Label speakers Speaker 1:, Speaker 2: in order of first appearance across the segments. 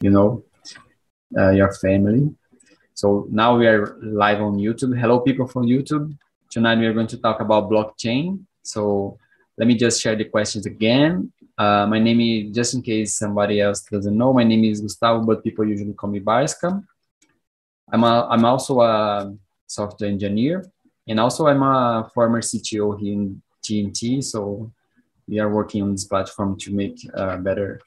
Speaker 1: you know, uh, your family. So now we are live on YouTube. Hello, people from YouTube. Tonight we are going to talk about blockchain. So let me just share the questions again. Uh, my name is, just in case somebody else doesn't know, my name is Gustavo, but people usually call me Barska. I'm, a, I'm also a software engineer, and also I'm a former CTO here in TNT. So we are working on this platform to make uh, better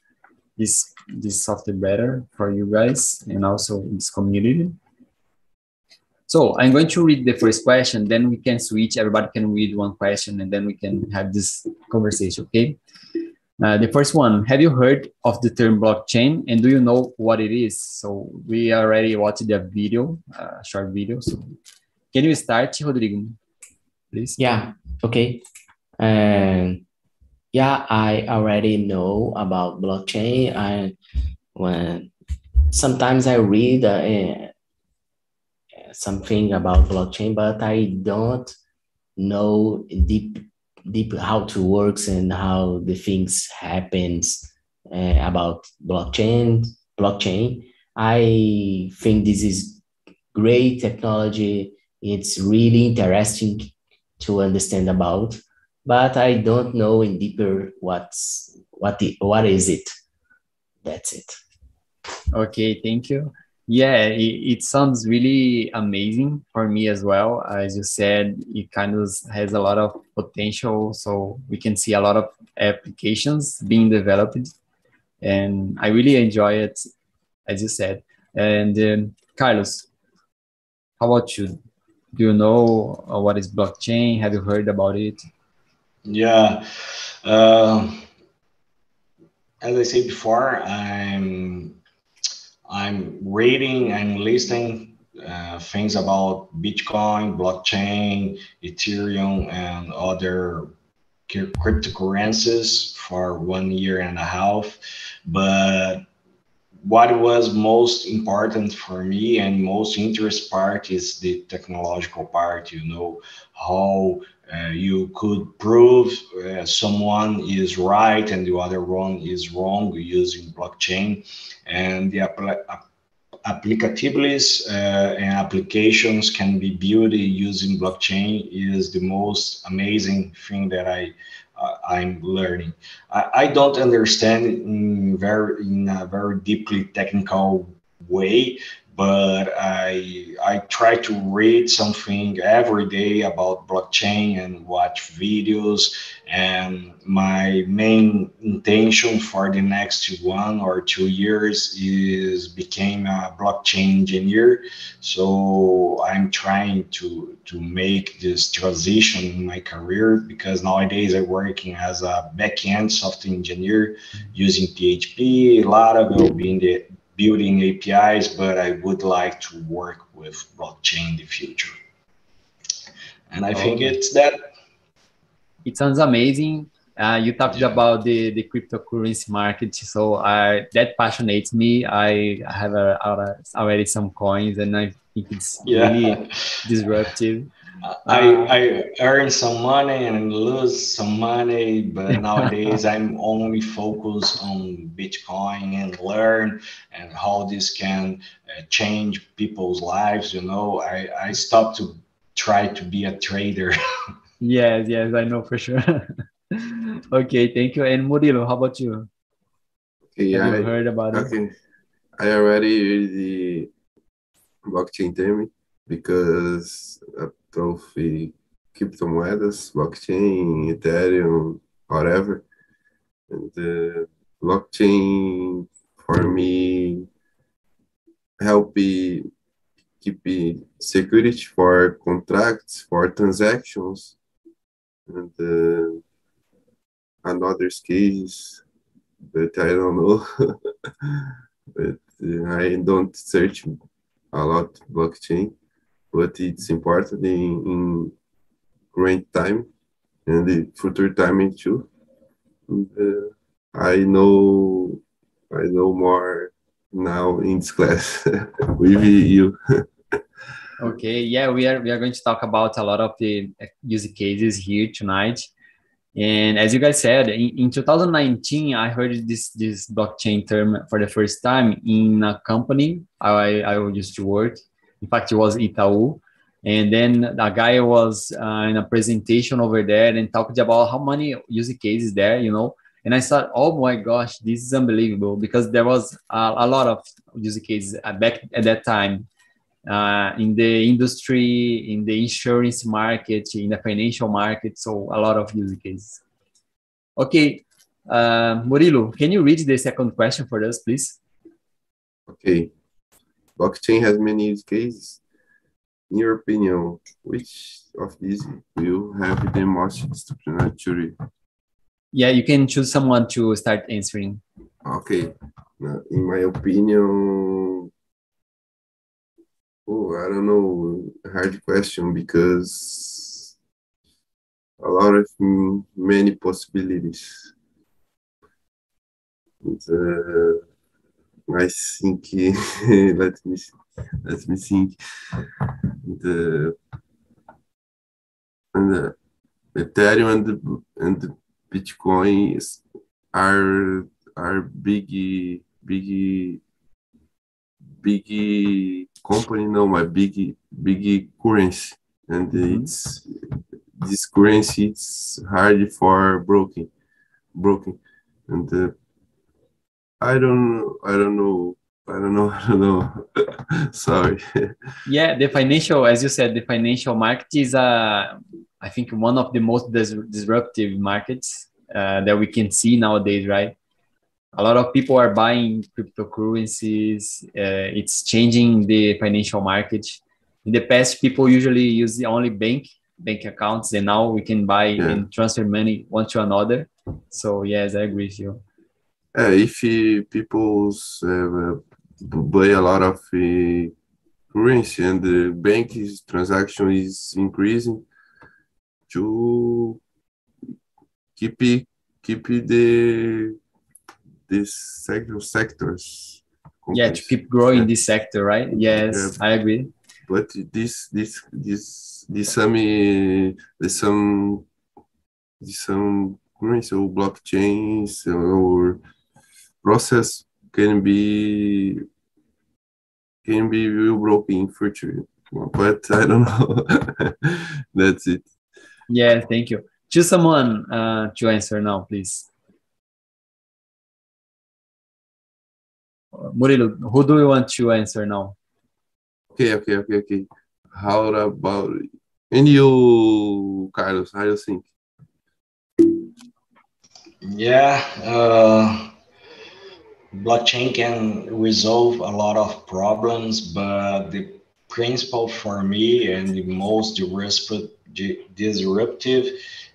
Speaker 1: this this software better for you guys and also this community. So I'm going to read the first question, then we can switch. Everybody can read one question, and then we can have this conversation. Okay. Uh, the first one, have you heard of the term blockchain and do you know what it is? So we already watched the video, uh, short video. So can you start, Rodrigo, please?
Speaker 2: Yeah, okay. And yeah, I already know about blockchain. I when sometimes I read uh, something about blockchain, but I don't know deep deep how to works and how the things happens uh, about blockchain blockchain. I think this is great technology. It's really interesting to understand about but i don't know in deeper what's what the, what is it that's it
Speaker 1: okay thank you yeah, it, it, sounds really amazing for me as well. As you said, it kind of has a lot of potential. So we can see a lot of applications being developed. And I really enjoy it, as you said. And um, Carlos, how about you? Do you know uh, what is blockchain? Have you heard about it?
Speaker 3: Yeah. Uh, as I said before, I'm I'm reading, I'm listening uh, things about Bitcoin, blockchain, Ethereum, and other cryptocurrencies for one year and a half. But what was most important for me and most interest part is the technological part you know how uh, you could prove uh, someone is right and the other one is wrong using blockchain and the applicabilities uh, and applications can be built using blockchain is the most amazing thing that I uh, I'm learning. I, I, don't understand in very in a very deeply technical way, but I I try to read something every day about blockchain and watch videos. And my main intention for the next one or two years is become a blockchain engineer. So I'm trying to to make this transition in my career because nowadays I'm working as a backend software engineer using PHP, Laravel being the building APIs, but I would like to work with blockchain in the future. And I think it's that.
Speaker 1: It sounds amazing. Uh, you talked yeah. about the, the cryptocurrency market, so I, that passionates me. I have a, a, already some coins, and I think it's yeah. really disruptive.
Speaker 3: I, uh, I earn some money and lose some money, but nowadays I'm only focused on Bitcoin and learn and how this can uh, change people's lives. You know, I, I stopped to try to be a trader.
Speaker 1: yes, yes, I know for sure. okay, thank you. And Murilo, how about you?
Speaker 4: Okay, Have I, you heard about okay. it? I already read the blockchain term because uh, trouxe criptomoedas, blockchain, Ethereum, whatever. And the blockchain for me help keep security for contracts, for transactions, and uh, another case but I don't know. but uh, I don't search a lot blockchain but it's important in, in current time and the future time too. And, uh, I know I know more now in this class with you.
Speaker 1: okay, yeah, we are we are going to talk about a lot of the use cases here tonight. And as you guys said, in, in 2019, I heard this this blockchain term for the first time in a company I, I used to work. In fact, it was Itaú. And then a guy was uh, in a presentation over there and talked about how many use cases there, you know. And I thought, oh my gosh, this is unbelievable because there was a, a lot of use cases back at that time uh, in the industry, in the insurance market, in the financial market. So a lot of use cases. Okay, uh, Murilo, can you read the second question for us, please?
Speaker 4: Okay. Blockchain has many use cases. In your opinion, which of these will have the most explanatory?
Speaker 1: Yeah, you can choose someone to start answering.
Speaker 4: Okay. In my opinion, Oh, I don't know. Hard question because a lot of many possibilities. And, uh, I think let me let me think. The and the Ethereum and the, and the Bitcoin is, are are big big big company no my big big currency. And it's this currency it's hard for broken broken. And uh, i don't i don't know i don't know i don't know sorry
Speaker 1: yeah the financial as you said the financial market is uh i think one of the most dis- disruptive markets uh, that we can see nowadays right a lot of people are buying cryptocurrencies. Uh, it's changing the financial market. In the past, people usually use the only bank bank accounts, and now we can buy yeah. and transfer money one to another. So yes, I agree with you.
Speaker 4: Uh, if people buy a lot of uh, currency and the bank transaction is increasing, to keep keep the these sector sectors.
Speaker 1: Yeah, to keep growing yeah. this sector, right? Yes, yeah. I agree.
Speaker 4: But this this this this some there's some there's some currency or blockchains or process can be can be real broken in future but i don't know that's it
Speaker 1: yeah thank you choose someone uh, to answer now please Murilo, who do you want to answer now?
Speaker 4: Okay, okay, okay, okay. How about and you, Carlos? How do you think?
Speaker 3: Yeah, uh, blockchain can resolve a lot of problems, but the principle for me and the most disruptive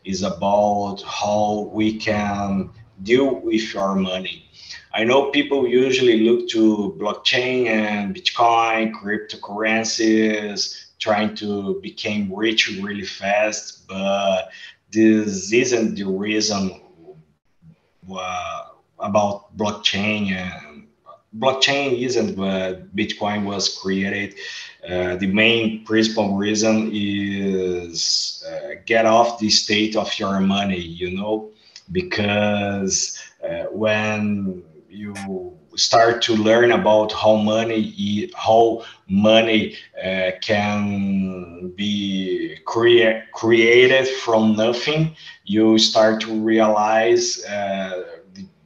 Speaker 3: is about how we can deal with our money. I know people usually look to blockchain and Bitcoin, cryptocurrencies, trying to become rich really fast, but this isn't the reason uh, about blockchain. Blockchain isn't, but Bitcoin was created. Uh, the main principal reason is uh, get off the state of your money, you know, because uh, when you start to learn about how money how money uh, can be crea- created from nothing you start to realize uh,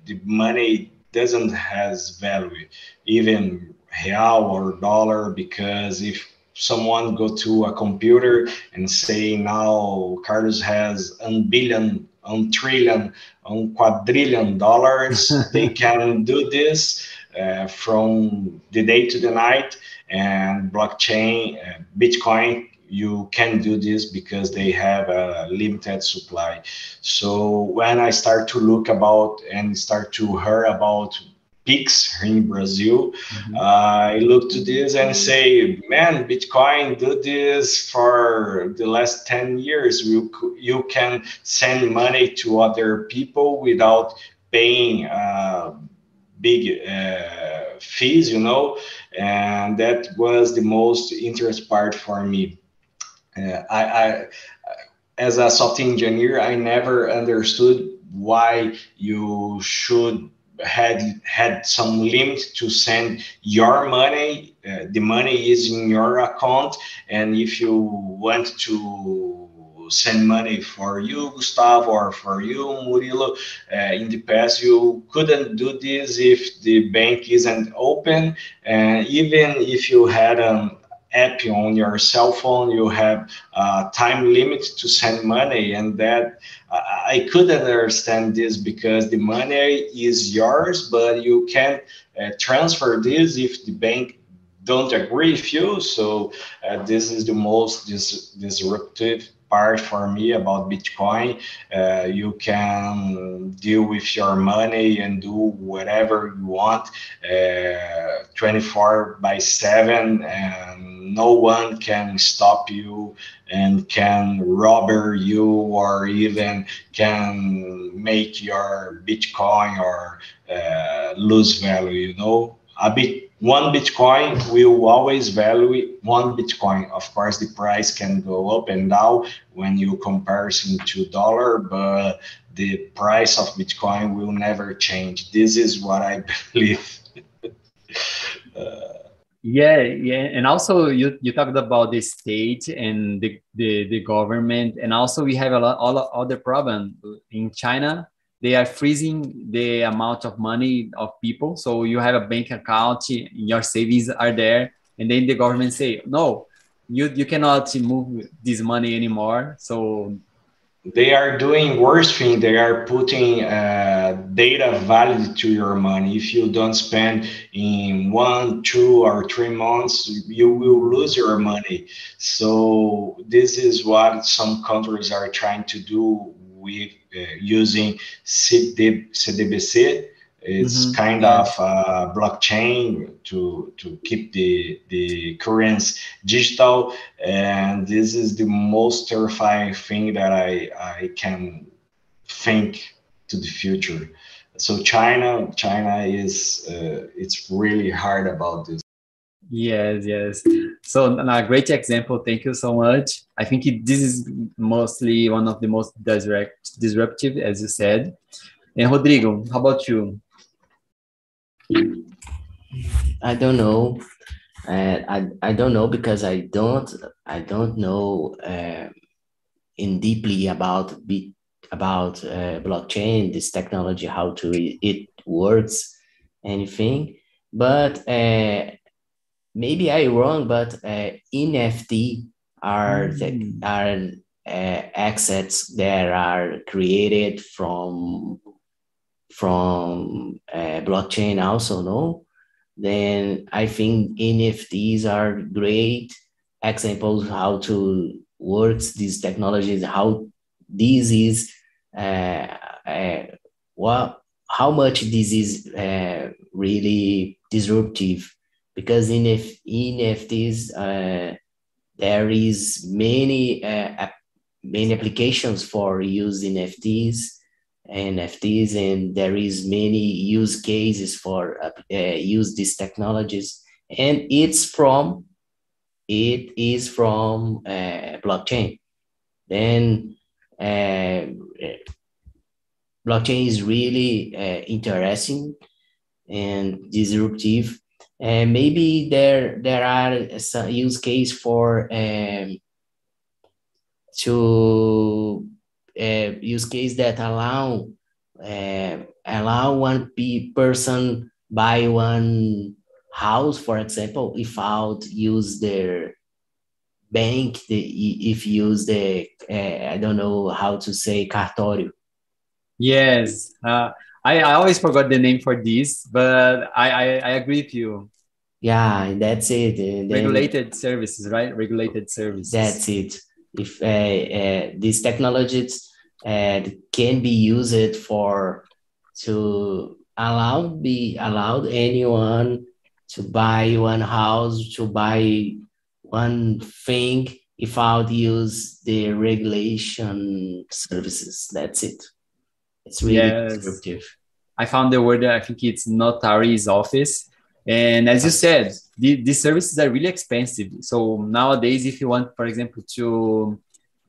Speaker 3: the, money doesn't has value even real or dollar because if someone go to a computer and say now carlos has a billion a trillion, a quadrillion dollars. they can do this uh, from the day to the night. And blockchain, uh, Bitcoin, you can do this because they have a limited supply. So when I start to look about and start to hear about Pix in Brazil. Mm-hmm. Uh, I look to this and say, man, Bitcoin do this for the last 10 years. You, you can send money to other people without paying uh, big uh, fees, you know, and that was the most interest part for me. I, I as a software engineer, I never understood why you should had had some limit to send your money. Uh, the money is in your account, and if you want to send money for you, Gustavo, or for you, Murilo. Uh, in the past, you couldn't do this if the bank isn't open. And even if you had an app on your cell phone, you have a time limit to send money. And that I couldn't understand this because the money is yours, but you can't uh, transfer this if the bank don't agree with you. So uh, this is the most dis- disruptive part for me about Bitcoin. Uh, you can deal with your money and do whatever you want uh, 24 by 7, and no one can stop you and can rob you or even can make your Bitcoin or uh, lose value, you know. A bit one Bitcoin will always value one Bitcoin. Of course, the price can go up and down when you comparison to dollar, but the price of Bitcoin will never change. This is what I believe.
Speaker 1: uh, yeah, yeah, and also you you talked about the state and the the, the government, and also we have a lot all other problem in China they are freezing the amount of money of people. So you have a bank account, your savings are there, and then the government say, no, you you cannot move this money anymore. So
Speaker 3: they are doing worse thing. They are putting uh, data value to your money. If you don't spend in one, two, or three months, you will lose your money. So this is what some countries are trying to do with uh, using CD, CDBC. It's mm-hmm. kind yeah. of a blockchain to to keep the the currency digital, and this is the most terrifying thing that I I can think to the future. So China China is uh, it's really hard about this.
Speaker 1: Yes, yes. So a great example. Thank you so much. I think it, this is mostly one of the most disrupt, disruptive, as you said. And Rodrigo, how about you?
Speaker 2: I don't know. Uh, I I don't know because I don't I don't know uh, in deeply about bit about uh, blockchain, this technology, how to it works, anything. But uh, maybe I wrong, but uh, NFT are mm. the, are uh, assets that are created from from uh, blockchain also no? Then i think nfts are great examples how to works these technologies how this is uh, uh, what how much this is uh, really disruptive. Because in if NFTs uh, there is many uh, many applications for use NFTs NFTs and there is many use cases for uh, uh, use these technologies. And it's from it is from uh, blockchain. Then blockchain is really uh, interesting and disruptive. And maybe there there are some use case for um, to uh, use case that allow uh, allow one person buy one house, for example, without use their bank, the, if use the uh, I don't know how to say cartório.
Speaker 1: Yes, uh, I, I always forgot the name for this, but I, I, I agree with you.
Speaker 2: Yeah, that's it. Then,
Speaker 1: Regulated services, right? Regulated services.
Speaker 2: That's it. If uh, uh, these technologies uh, can be used for to allow be allowed anyone to buy one house to buy one thing without use the regulation services. That's it. It's really yes. descriptive.
Speaker 1: I found the word. I think it's notary's office. And as you said, the, these services are really expensive. So nowadays, if you want, for example, to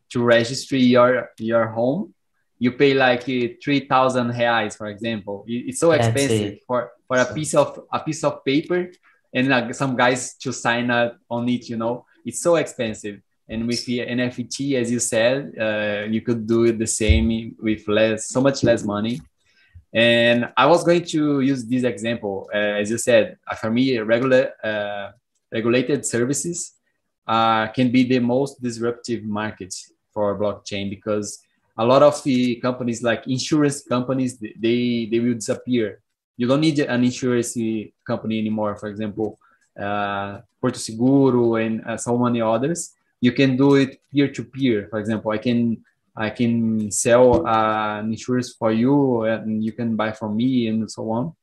Speaker 1: to register your your home, you pay like uh, three thousand reais, for example. It's so expensive for for a piece of a piece of paper and uh, some guys to sign up on it. You know, it's so expensive. And with the NFT, as you said, uh, you could do it the same with less, so much less money. And I was going to use this example, uh, as you said, for me, regular uh, regulated services uh, can be the most disruptive market for blockchain because a lot of the companies like insurance companies they they will disappear. You don't need an insurance company anymore. For example uh, porto seguro and uh, so many others. You can do it peer to peer for example i can i can sell uh, insurance for you and you can buy from me and so on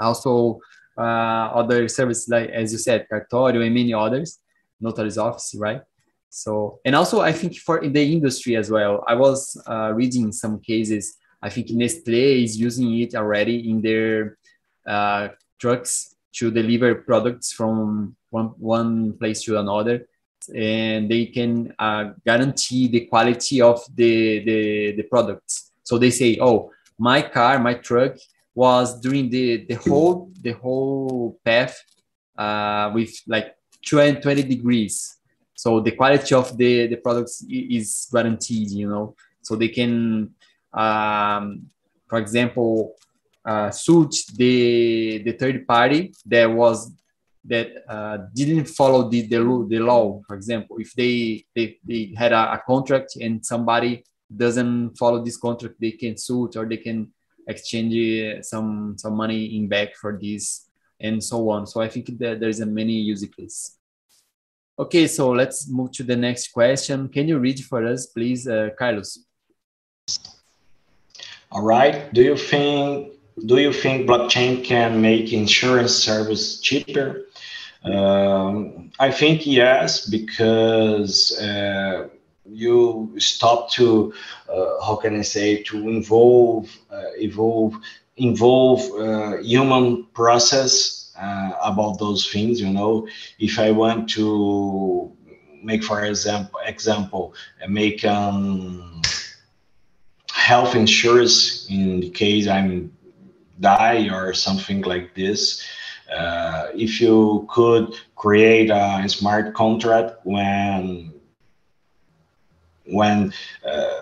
Speaker 1: also uh, other services like as you said cartório and many others notary's office right so, and also I think for in the industry as well, I was uh, reading some cases. I think Nestle is using it already in their uh, trucks to deliver products from one, one place to another. And they can uh, guarantee the quality of the, the, the products. So they say, oh, my car, my truck was during the, the whole the whole path uh, with like 20, 20 degrees so the quality of the the products is guaranteed you know so they can um, for example uh, suit the the third party that was that uh, didn't follow the, the the law for example if they they, they had a, a, contract and somebody doesn't follow this contract they can suit or they can exchange uh, some some money in back for this and so on so i think that there's a many use cases Okay, so let's move to the next question. Can you read for us, please, uh, Carlos?
Speaker 3: All right. Do you think do you think blockchain can make insurance service cheaper? Um, I think yes, because uh, you stop to uh, how can I say to involve uh, evolve involve uh, human process uh, about those things. You know, if I want to make, for example, example, uh, make um, health insurance in the case I'm die or something like this. Uh, if you could create a smart contract when when uh,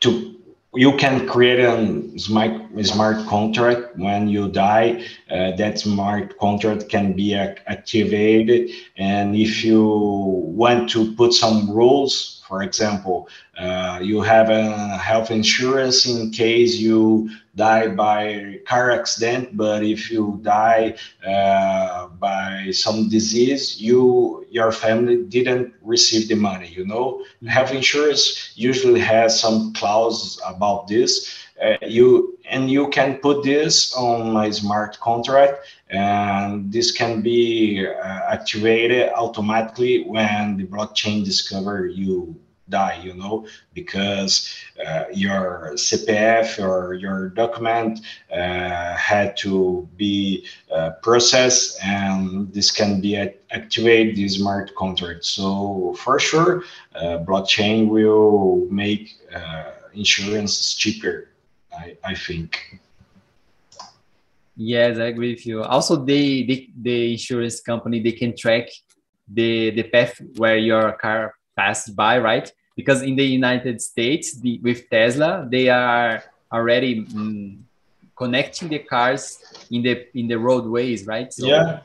Speaker 3: to you can create a smart, smart contract when you die. Uh, that smart contract can be activated. And if you want to put some rules, for example, uh, you have a health insurance in case you die by car accident, but if you die uh, by some disease, you your family didn't receive the money. You know, mm-hmm. health insurance usually has some clause about this. Uh, you and you can put this on my smart contract and this can be uh, activated automatically when the blockchain discover you die, you know, because uh, your CPF or your document uh, had to be uh, processed and this can be activate the smart contract. So for sure, uh, blockchain will make uh, insurance cheaper, I, I think.
Speaker 1: Yes, I agree with you. Also, they, they, the insurance company, they can track the, the path where your car passed by, right? Because in the United States, the, with Tesla, they are already mm, connecting the cars in the in the roadways, right?
Speaker 3: So, yeah.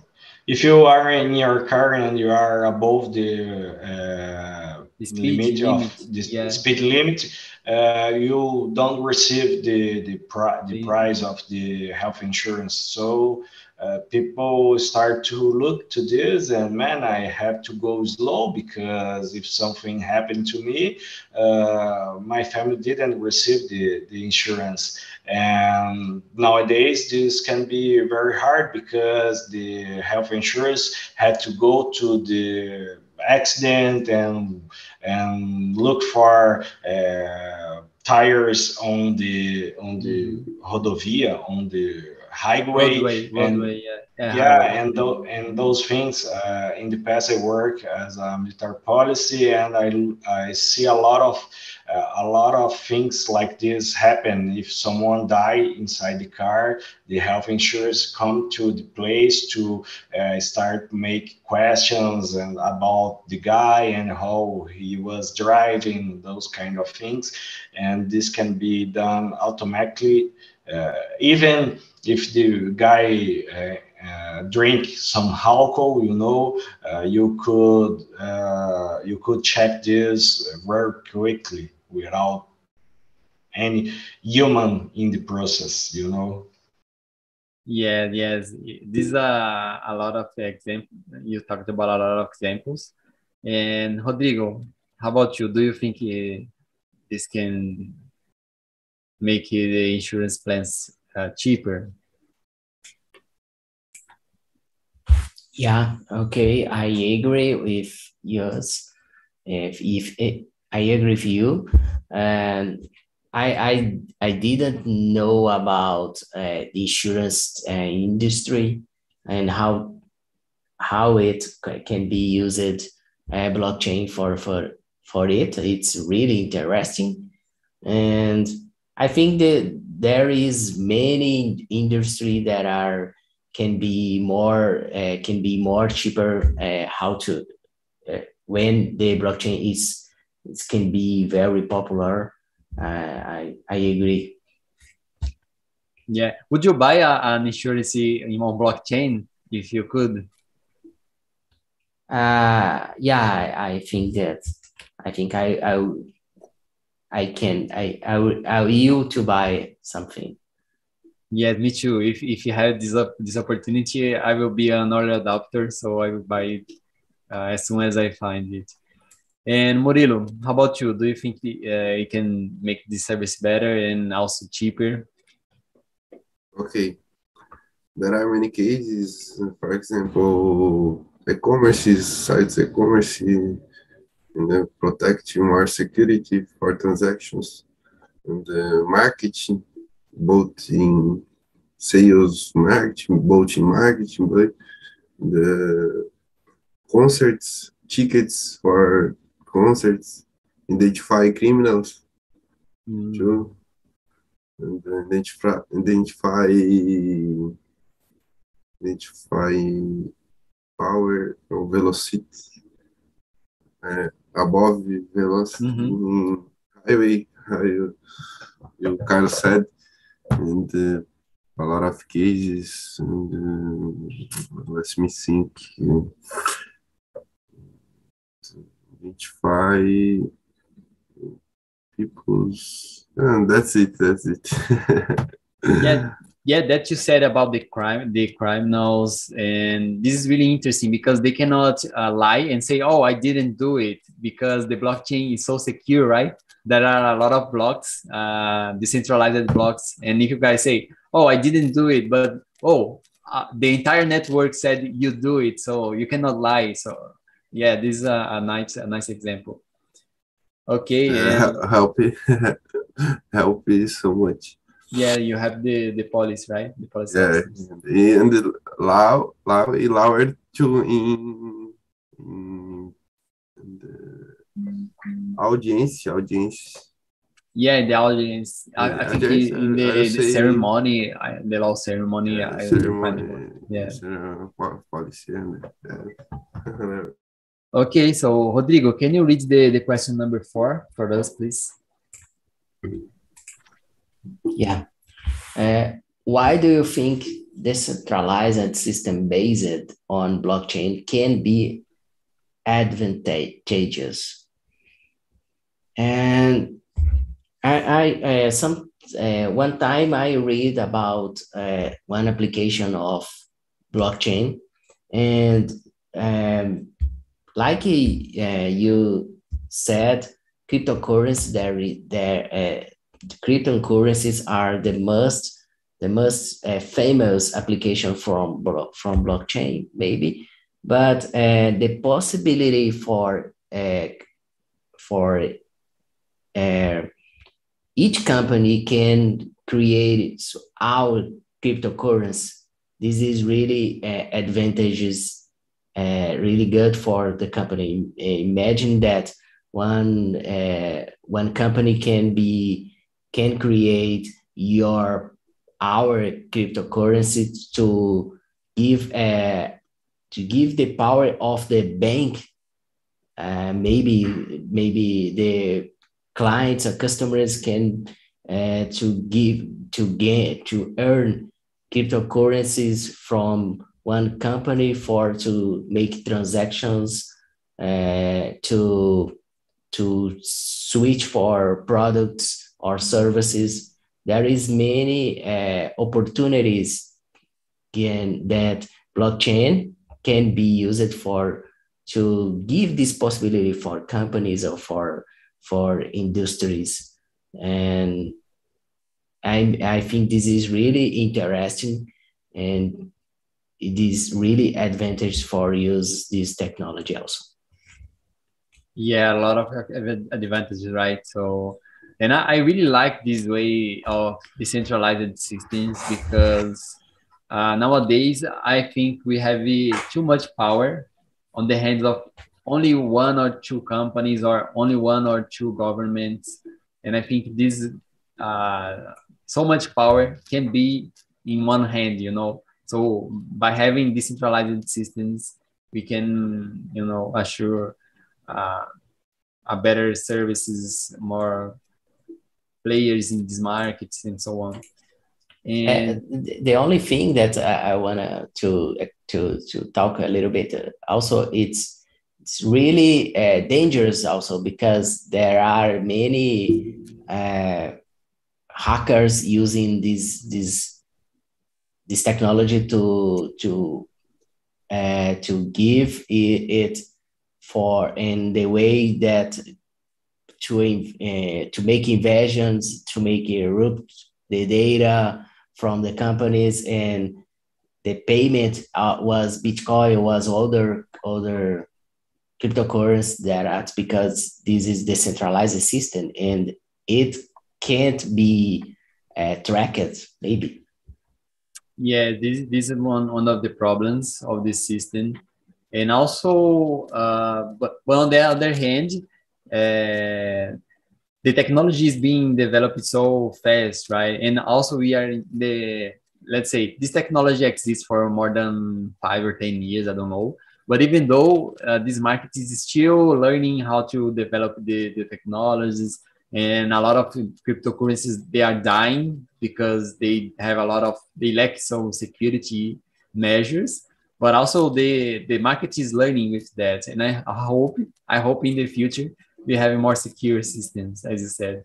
Speaker 3: If you are in your car and you are above the, uh, the speed limit, limit, of the yeah. speed limit, uh, you don't receive the the, pri- the price of the health insurance. So uh, people start to look to this and man i have to go slow because if something happened to me uh, my family didn't receive the, the insurance and nowadays this can be very hard because the health insurance had to go to the accident and and look for uh, tires on the on the mm-hmm. rodovia on the highway,
Speaker 1: roadway, roadway, and, yeah.
Speaker 3: yeah, yeah and, th- and those things uh, in the past i work as a military policy and i, I see a lot of uh, a lot of things like this happen. If someone die inside the car the health insurance come to the place to uh, start make questions and about the guy and how he was driving those kind of things. And this can be done automatically uh, even if the guy uh, uh, drink some alcohol, you know, uh, you could uh, you could check this very quickly without any human in the process, you know.
Speaker 1: Yeah, yes, these are a lot of examples. You talked about a lot of examples. And Rodrigo, how about you? Do you think uh, this can make the insurance plans uh, cheaper?
Speaker 2: Yeah, okay, I agree with yours. If if it, I agree with you, and I I I didn't know about uh, the insurance uh, industry and how how it can be used uh, blockchain for for for it. It's really interesting, and I think that there is many industry that are can be more uh, can be more cheaper uh, how to uh, when the blockchain is it can be very popular. I i agree.
Speaker 1: Yeah. Would you buy a, an insurance in on blockchain if you could?
Speaker 2: Uh yeah I, I think that i think i i i can i i will i will to buy something.
Speaker 1: Yeah, me too. If if you have this this opportunity, I will be an early adopter, so I will buy it uh, as soon as I find it. And Murilo, how about you? Do you think uh, it can make this service better and also cheaper?
Speaker 4: Okay, there are many cases. For example, e-commerce sites, e-commerce, you know, protecting more security for transactions and uh, marketing both in sales marketing, both in marketing, but the concerts, tickets for concerts, identify criminals mm. too, and identify identify identify power or velocity uh, above velocity -hmm. highway, how you, you kind of said and uh, a lot of cases and uh, let me think identify people's and that's it that's it
Speaker 1: yeah yeah that you said about the crime the criminals and this is really interesting because they cannot uh, lie and say oh i didn't do it because the blockchain is so secure right there are a lot of blocks, uh, decentralized blocks. And if you guys say, oh, I didn't do it, but oh, uh, the entire network said you do it, so you cannot lie. So yeah, this is a, a nice, a nice example. Okay.
Speaker 4: Uh, help help me so much.
Speaker 1: Yeah, you have the the policy, right? The policy.
Speaker 4: Yeah, and the law, law, law to in, in the audience, audience.
Speaker 1: Yeah, the audience. I, I think audience, in the, the ceremony, the law ceremony. Yeah, I ceremony. Yeah. Policy. Yeah. okay, so Rodrigo, can you read the, the question number four for us, please?
Speaker 2: Yeah. Uh, why do you think decentralized system based on blockchain can be advantageous and I, I uh, some uh, one time I read about uh, one application of blockchain, and um, like uh, you said, cryptocurrencies there there uh, cryptocurrencies are the most the most uh, famous application from from blockchain maybe, but the possibility for for uh, each company can create our cryptocurrency. This is really uh, advantages, uh, really good for the company. Imagine that one uh, one company can be can create your our cryptocurrency to give uh, to give the power of the bank uh, maybe maybe the clients or customers can uh, to give to get to earn cryptocurrencies from one company for to make transactions uh, to to switch for products or services. There is many uh, opportunities can, that blockchain can be used for to give this possibility for companies or for for industries. And I, I think this is really interesting. And it is really advantage for use this technology also.
Speaker 1: Yeah a lot of advantages right? So and I, I really like this way of decentralized systems because uh, nowadays i think we have too much power on the hands of only one or two companies or only one or two governments. And i think this uh, so much power can be in one hand you know so by having decentralized systems we can you know assure uh, a better services more players in these markets and so on.
Speaker 2: And the only thing that I, want to to to talk a little bit uh, also it's it's really uh, dangerous also because there are many uh, hackers using these this this technology to to uh, to give it, for in the way that to uh, to make invasions to make erupt the data from the companies and the payment uh, was bitcoin was other other cryptocurrency that that's because this is decentralized system and it can't be uh, tracked maybe
Speaker 1: yeah this, this is one, one of the problems of this system. And also uh, but, but on the other hand uh, the technology is being developed so fast right? And also we are in the let's say this technology exists for more than five or ten years i don't know. But even though uh, this market is still learning how to develop the, the technologies and a lot of cryptocurrencies they are dying because they have a lot of they lack some security measures. But also the the market is learning with that. And i, hope i hope in the future we have more secure systems as you said.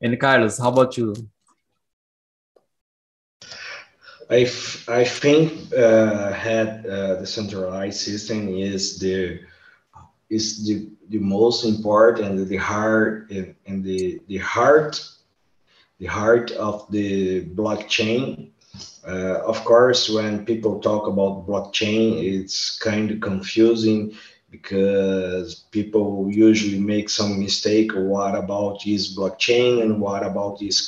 Speaker 1: And carlos how about you?
Speaker 3: I, I think uh, had uh, the centralized system is the is the, the most important the heart and the the heart the heart of the blockchain. Uh, of course when people talk about blockchain it's kind of confusing because people usually make some mistake. What about is blockchain and what about is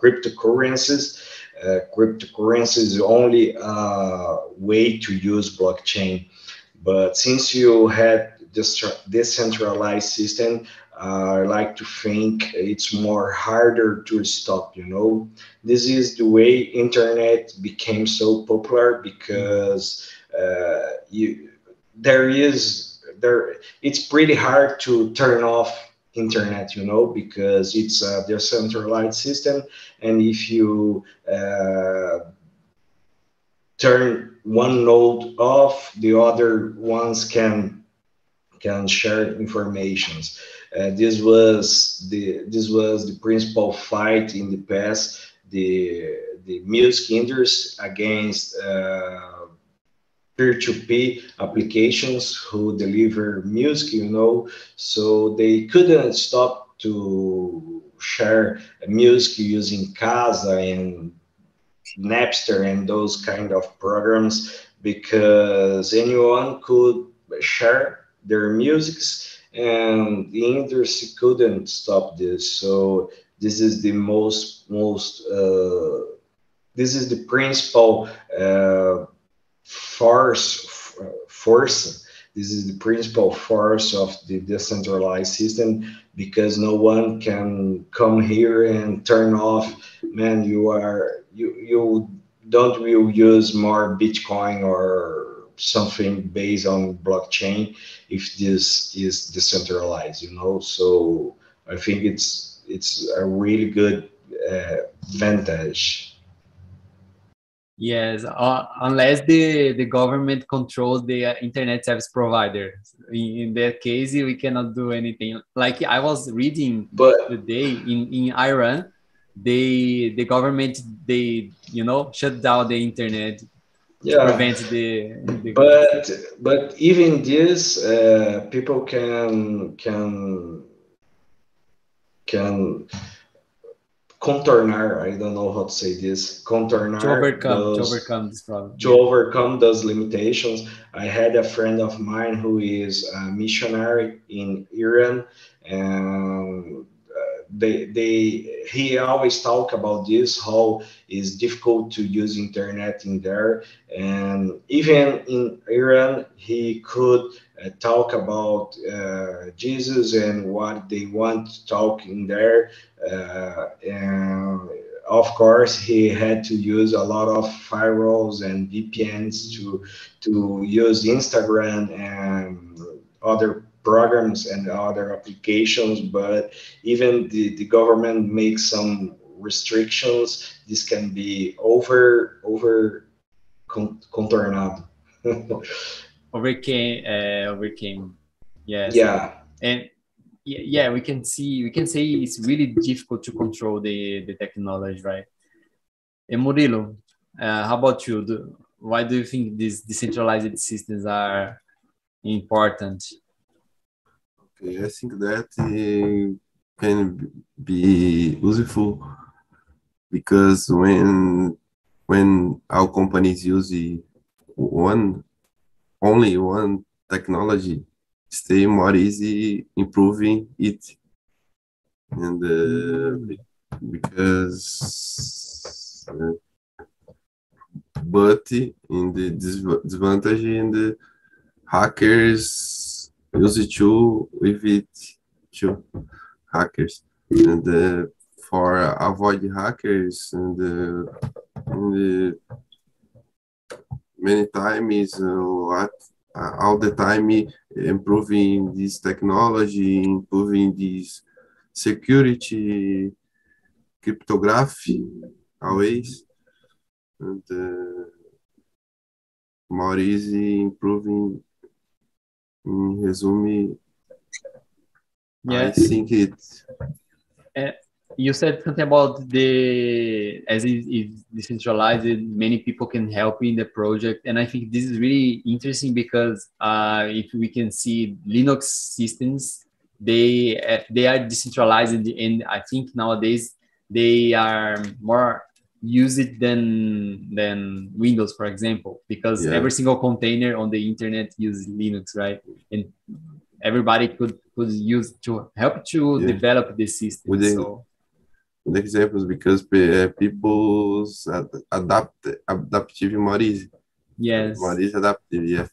Speaker 3: cryptocurrencies? Uh, cryptocurrency is only a way to use blockchain. But since you had decentralized system, uh, I like to think it's more harder to stop. You know, this is the way internet became so popular because uh, you there is there it's pretty hard to turn off internet you know because it's a decentralized system and if you uh, turn one node off the other ones can can share informations. Uh, this was the this was the principal fight in the past. The the music industry against uh, peer-to-peer applications who deliver music, you know, so they couldn't stop to share music using Kazaa and Napster and those kind of programs because anyone could share their musics and the industry couldn't stop this. So this is the most most uh, this is the principal uh, force force. This is the principal force of the decentralized system because no one can come here and turn off man you are you you don't will use more bitcoin or something based on blockchain if this is decentralized you know so i think it's it's a really good uh, advantage
Speaker 1: Yes, uh, unless the, the government controls the uh, internet service provider. In, in, that case, we cannot do anything. Like I was reading
Speaker 3: but,
Speaker 1: today in, in Iran, they the government they you know shut down the internet
Speaker 3: yeah.
Speaker 1: prevent the, the,
Speaker 3: but but even this uh, people can can can contornar i don't know how to say this contornar
Speaker 1: to overcome those, to overcome this problem.
Speaker 3: to overcome those limitations. I had a friend of mine who is a missionary in iran and they they he always talk about this how it's difficult to use internet in there. And even in iran he could uh, talk about uh, jesus and what they want to talk in there. Uh, and of course, he had to use a lot of firewalls and VPNs to to use Instagram and other programs and other applications. But even the, the government makes some restrictions. This can be over over contornado.
Speaker 1: overcame uh, overcame. Yeah.
Speaker 3: Yeah.
Speaker 1: And yeah, we can see we can say it's really difficult to control the the technology, right? And Murilo, uh, how about you? Do, why do you think these decentralized systems are important?
Speaker 4: I think that can be useful because when when our companies use one only one technology stay more easy improving it. And uh, because uh, but in the disadvantage in the hackers use too with it too hackers and uh, for avoid hackers and, and uh, many times uh, what uh, all the time improving this technology, improving this security, cryptography, always, and uh, more easy improving. In resume, yeah. I think it.
Speaker 1: Uh, you said something about the as it is decentralized many people can help in the project and i think this is really interesting because uh, if we can see linux systems they uh, they are decentralized and i think nowadays they are more used than than windows for example because yeah. every single container on the internet uses linux right and everybody could could use to help to yeah. develop this system so
Speaker 4: good examples because uh, people's adapt adaptive Maurice.
Speaker 1: Yes.
Speaker 4: Maurice adaptive, yeah.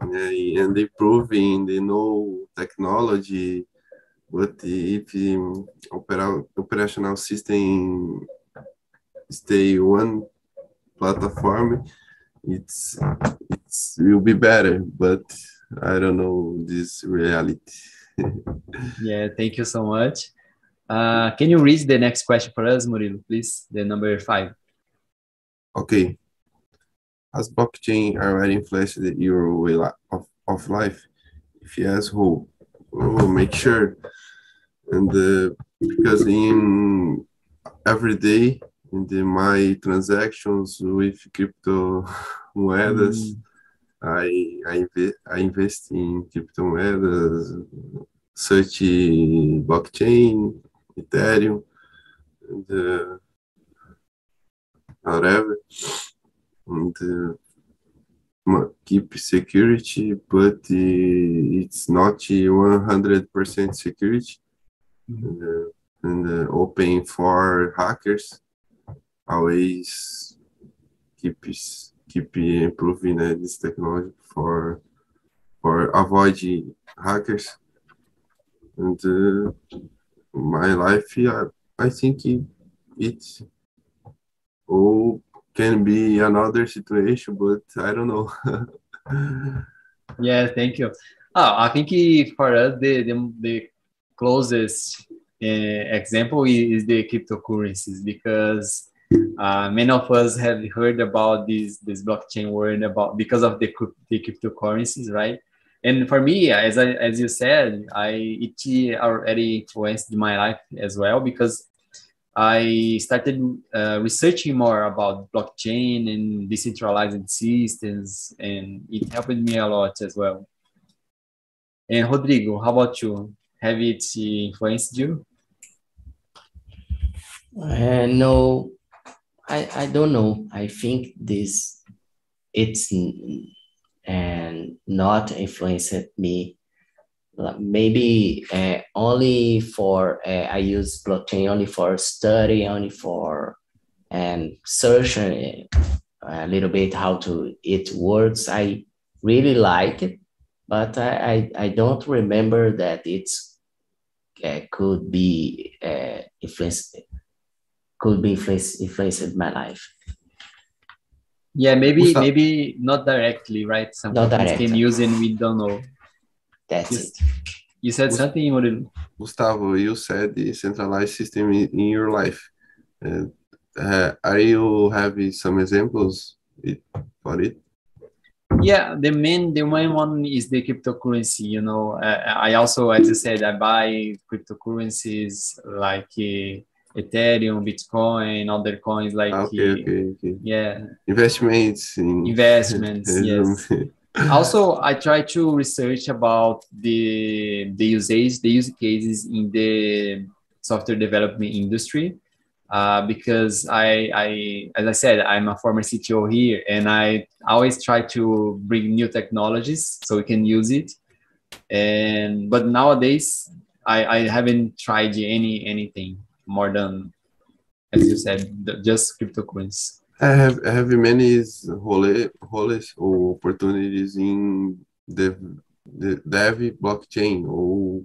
Speaker 4: And they proving they know technology, but if um, opera, operational system stay one platform, it's it's will be better, but I don't know this reality.
Speaker 1: yeah, thank you so much. Uh, can you read the next question for us, Murilo, please? The number five.
Speaker 4: Okay. Has blockchain already influenced your way of, of life? If yes, who? We'll make sure. And uh, because in every day in the my transactions with crypto moedas, mm. I I, I invest in crypto moedas, such blockchain, Ethereum, and uh, whatever, and uh, keep security, but uh, it's not 100% security, mm -hmm. and, uh, and uh, open for hackers. Always keep keep improving uh, this technology for for avoiding hackers. And uh, my life, yeah, I think it, it can be another situation, but I don't know.
Speaker 1: yeah, thank you. Oh, I think for us, the, the, the closest uh, example is the cryptocurrencies because uh, many of us have heard about this this blockchain world about because of the, the cryptocurrencies, right? And for me, as I, as you said, I it already influenced my life as well because I started uh, researching more about blockchain and decentralized systems, and it helped me a lot as well. And Rodrigo, how about you? Have it influenced you?
Speaker 2: Uh, no, I, I don't know. I think this it's and not influenced me. Maybe uh, only for uh, I use blockchain only for study, only for and search uh, a little bit how to it works. I really like it, but I I, I don't remember that it's uh, could be uh, influenced could be influenced influenced my life.
Speaker 1: Yeah, maybe maybe not directly, right? Some
Speaker 2: not directly.
Speaker 1: can use and we don't know.
Speaker 2: That's you, it.
Speaker 1: You said Gust something, Murilo?
Speaker 4: Gustavo, you said the centralized system in, in your life. Uh, uh, are you having some examples for it?
Speaker 1: Yeah, the main the main one is the cryptocurrency. You know, uh, I also, as you said, I buy cryptocurrencies like. Ethereum, Bitcoin, other coins like
Speaker 4: ah, okay, okay, okay.
Speaker 1: yeah,
Speaker 4: investments.
Speaker 1: In investments, yes. also, I try to research about the the usage, the use cases in the software development industry. Uh, because I, I, as I said, I'm a former CTO here, and I always try to bring new technologies so we can use it. And but nowadays, I, I haven't tried any anything more than, as you said, just cryptocurrencies.
Speaker 4: I have I have many role, roles or opportunities in the the dev blockchain or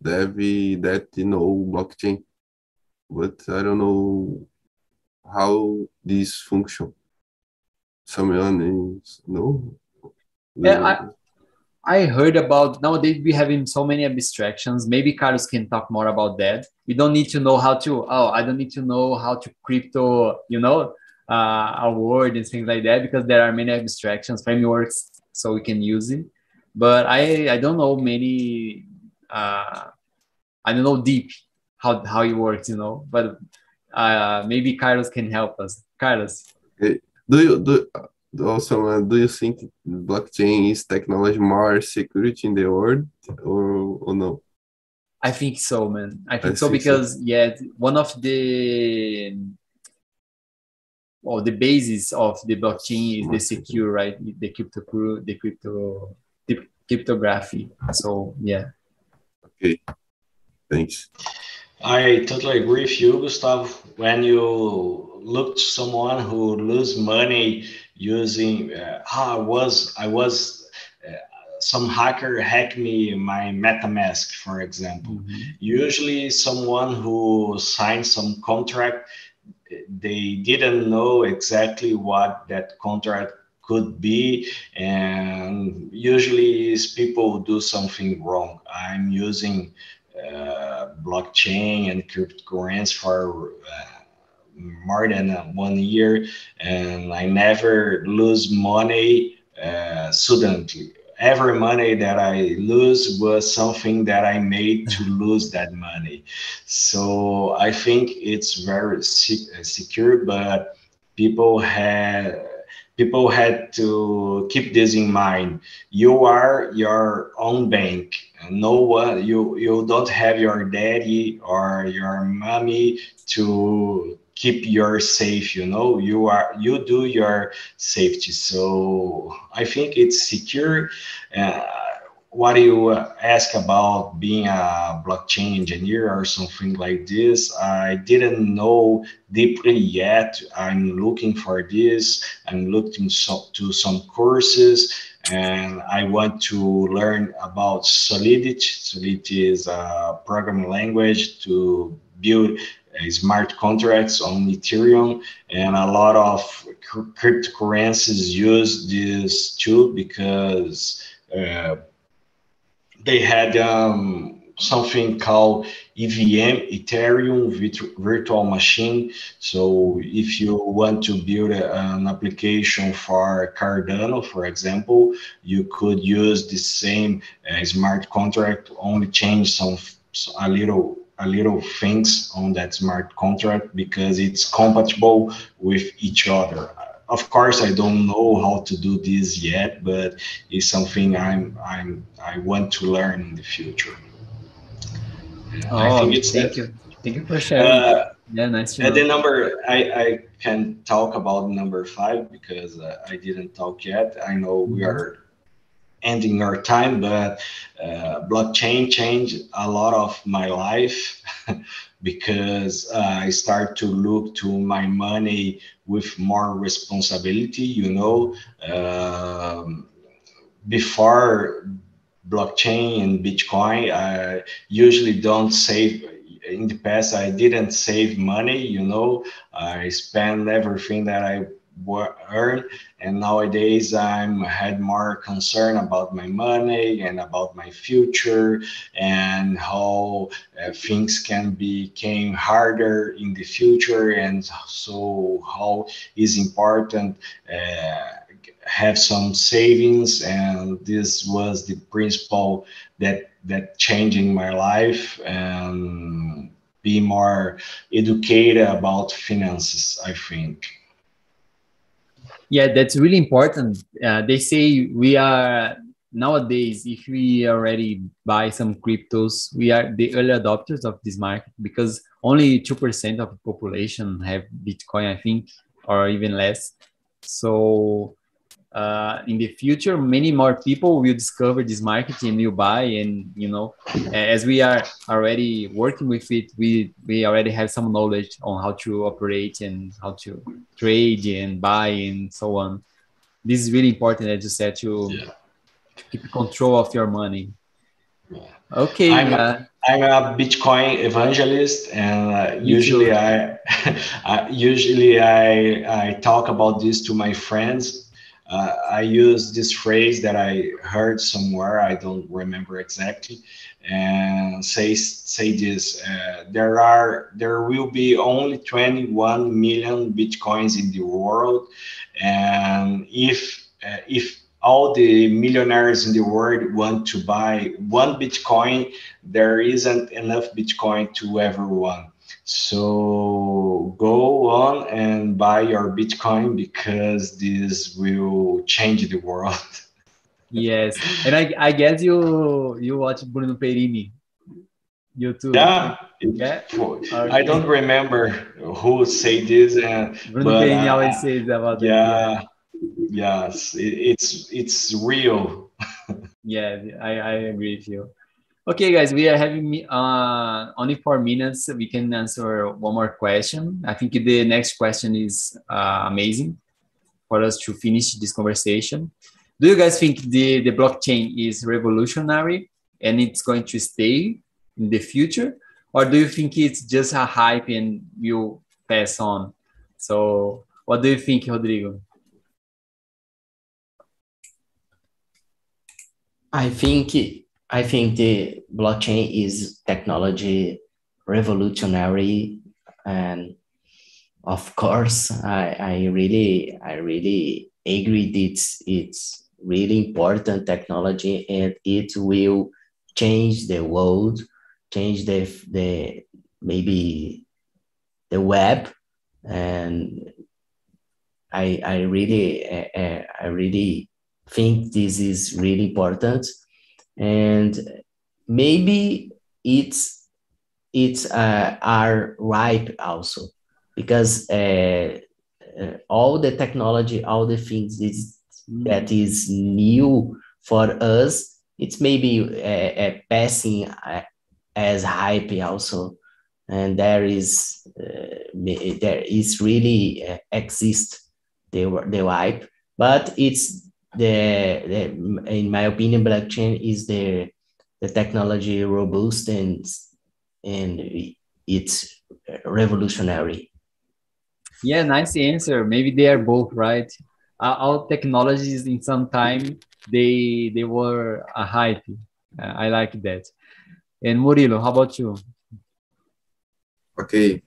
Speaker 4: dev that you know blockchain, but I don't know how this function. Someone is no.
Speaker 1: Yeah, I, I heard about nowadays we having so many abstractions. Maybe Carlos can talk more about that. We don't need to know how to. Oh, I don't need to know how to crypto. You know, uh, a word and things like that because there are many abstractions frameworks so we can use it. But I I don't know many. Uh, I don't know deep how how it works. You know, but uh, maybe Carlos can help us. Carlos.
Speaker 4: do you do also, uh, do you think blockchain is technology more security in the world or, or no?
Speaker 1: I think so, man. I think I so because so. yeah, one of the well, the basis of the blockchain is the secure, right? The crypto, the crypto, the cryptography. So yeah.
Speaker 4: Okay. Thanks.
Speaker 3: I totally agree with you, Gustav. When you look to someone who lose money using uh, I was I was uh, some hacker hacked me my MetaMask, for example. Mm-hmm. Usually, someone who signed some contract, they didn't know exactly what that contract could be, and usually people do something wrong. I'm using uh, blockchain and cryptocurrency for uh, more than one year and I never lose money uh, suddenly. Every money that I lose was something that I made to lose that money. So I think it's very secure, but people had people had to keep this in mind. You are your own bank. No one you you don't have your daddy or your mommy to keep your safe you know you are you do your safety so i think it's secure uh, what do you ask about being a blockchain engineer or something like this, I didn't know deeply yet. I'm looking for this. I'm looking so, to some courses and I want to learn about Solidity. Solidity is a programming language to build smart contracts on Ethereum, and a lot of cryptocurrencies use this tool because uh, they had um, something called EVM, Ethereum Virtual Machine. So if you want to build an application for Cardano, for example, you could use the same uh, smart contract, only change some a little a little things on that smart contract because it's compatible with each other. Of course, I don't know how to do this yet, but it's something I'm I'm I want to learn in the future.
Speaker 1: Oh, I think it's thank that. you. Thank you for sharing. Uh, yeah, nice
Speaker 3: to And the number, I, I can talk about number five because uh, I didn't talk yet. I know we mm-hmm. are ending our time, but uh, blockchain changed a lot of my life because uh, I start to look to my money with more responsibility. You know, um, before blockchain and Bitcoin, I usually don't save. In the past, I didn't save money. You know, I spend everything that I earn. And nowadays i'm had more concern about my money and about my future and how uh, things can become harder in the future. And so how is important uh, have some savings. And this was the principle that that changing my life. And be more educated about finances i think
Speaker 1: yeah that's really important. Uh, they say we are nowadays if we already buy some cryptos we are the early adopters of this market because only 2% of the population have bitcoin i think or even less. So uh, in the future many more people will discover this market and will buy and you know as we are already working with it we we already have some knowledge on how to operate and how to trade and buy and so on this is really important as you said to, yeah. to keep control of your money yeah. okay
Speaker 3: I'm, uh, I'm a bitcoin evangelist and uh, usually I, I usually I i talk about this to my friends uh, I use this phrase that I heard somewhere, I don't remember exactly, and say say this: uh, there are there will be only 21 million bitcoins in the world, and if uh, if all the millionaires in the world want to buy one bitcoin, there isn't enough bitcoin to everyone. So go on and buy your Bitcoin because this will change the world.
Speaker 1: yes, and I, I guess you you watch Bruno Perini YouTube.
Speaker 3: Yeah, yeah. Okay. I don't remember who say this, and
Speaker 1: Bruno but, Perini uh, always says about
Speaker 3: yeah, that. Yes, it, it's it's real.
Speaker 1: yeah, I, I agree with you. Okay, guys, we are having uh, only four minutes. We can answer one more question. I think the next question is uh, amazing for us to finish this conversation. Do you guys think the, the blockchain is revolutionary and it's going to stay in the future? Or do you think it's just a hype and will pass on? So, what do you think, Rodrigo?
Speaker 2: I think I think the blockchain is technology revolutionary and of course I, I really I really agree that it's it's really important technology and it will change the world change the the maybe the web and I I really I really think this is really important and maybe it's it's uh, are ripe also because uh, uh, all the technology all the things is, that is new for us it's maybe a, a passing uh, as hype also. And there is uh, there is really uh, exist the the hype but it's the, the in my opinion blockchain is the the technology robust and and it's revolutionary.
Speaker 1: Yeah nice answer. Maybe they are both right. Uh, all technologies in some time they they were a hype. Uh, i like that. And murilo how about you?
Speaker 4: Okay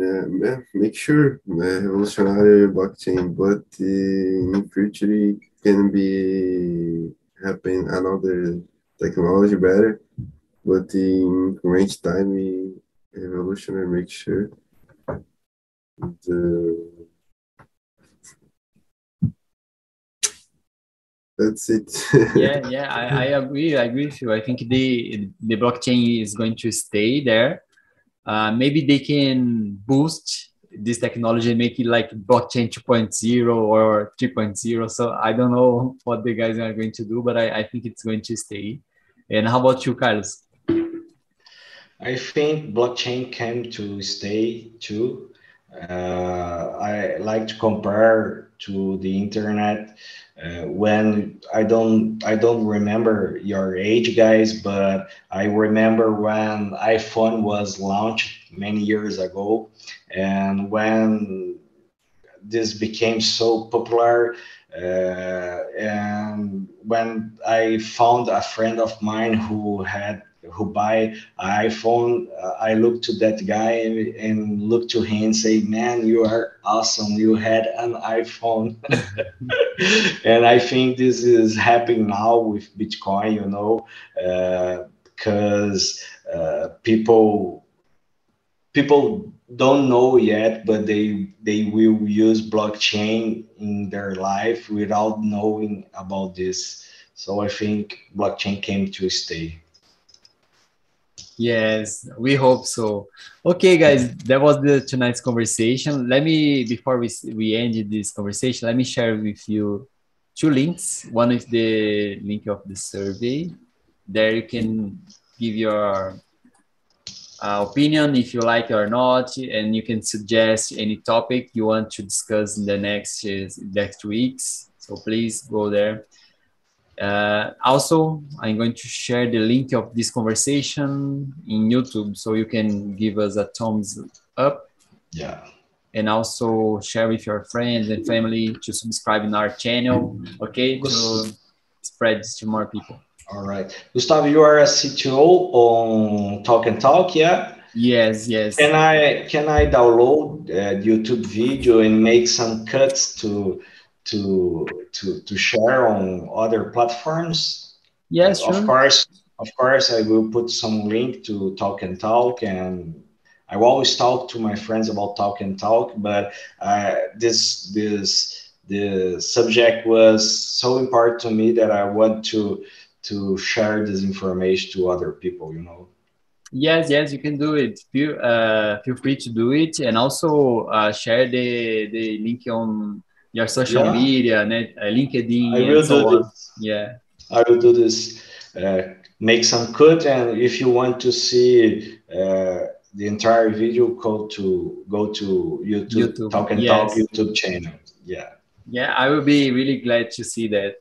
Speaker 4: uh, make sure uh, revolutionary blockchain but uh, in future can be happen another technology better but in current time revolutionary make sure. The that's it.
Speaker 1: Yeah yeah I, I agree i agree with you. I think the the blockchain is going to stay there uh, maybe they can boost this technology and make it like blockchain 2.0 or 3.0 so i don't know what the guys are going to do but i, I think it's going to stay. And how about you carlos?
Speaker 3: I think blockchain came to stay too. Uh, i like to compare to the internet uh, when I don't I don't remember your age, guys, but I remember when iPhone was launched many years ago, and when this became so popular. Uh, and when I found a friend of mine who had who buy iPhone, uh, I look to that guy and look to him and say, "Man, you are awesome! You had an iPhone." and I think this is happening now with Bitcoin, you know, because uh, uh, people people don't know yet, but they they will use blockchain in their life without knowing about this. So I think blockchain came to stay.
Speaker 1: Yes, we hope so. Okay, guys, that was the tonight's conversation. Let me before we we end this conversation, let me share with you two links. One is the link of the survey. There you can give your uh, opinion if you like or not, and you can suggest any topic you want to discuss in the next uh, next weeks. So please go there. Uh, also, I'm going to share the link of this conversation in YouTube so you can give us a thumbs up.
Speaker 3: Yeah.
Speaker 1: And also share with your friends and family to subscribe in our channel, okay? To spread to more people.
Speaker 3: All right. Gustavo, you are a CTO on Talk and Talk, yeah?
Speaker 1: Yes, yes.
Speaker 3: Can I can I download a YouTube video and make some cuts to to to to share on other platforms.
Speaker 1: Yes,
Speaker 3: of course, of course, I will put some link to Talk and Talk, and I always talk to my friends about Talk and Talk, but uh, this this the subject was so important to me that I want to to share this information to other people. You know.
Speaker 1: Yes, yes, you can do it. Feel uh, feel free to do it, and also uh, share the the link on your social yeah. media, net, uh, LinkedIn,
Speaker 3: I will
Speaker 1: so
Speaker 3: do
Speaker 1: on.
Speaker 3: This.
Speaker 1: Yeah.
Speaker 3: I will do this. Uh, make some cut, and if you want to see uh, the entire video, go to go to YouTube,
Speaker 1: YouTube.
Speaker 3: Talk and
Speaker 1: yes.
Speaker 3: Talk YouTube channel. Yeah.
Speaker 1: Yeah, I will be really glad to see that.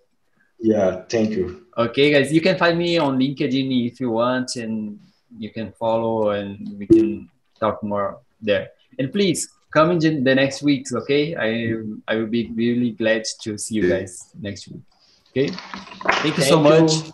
Speaker 3: Yeah, thank you.
Speaker 1: Okay, guys, you can find me on LinkedIn if you want, and you can follow, and we can talk more there. And please come in the next weeks, okay? I I will be really glad to see you guys next week. Okay. Thank you
Speaker 3: Thank
Speaker 1: so much.
Speaker 3: you.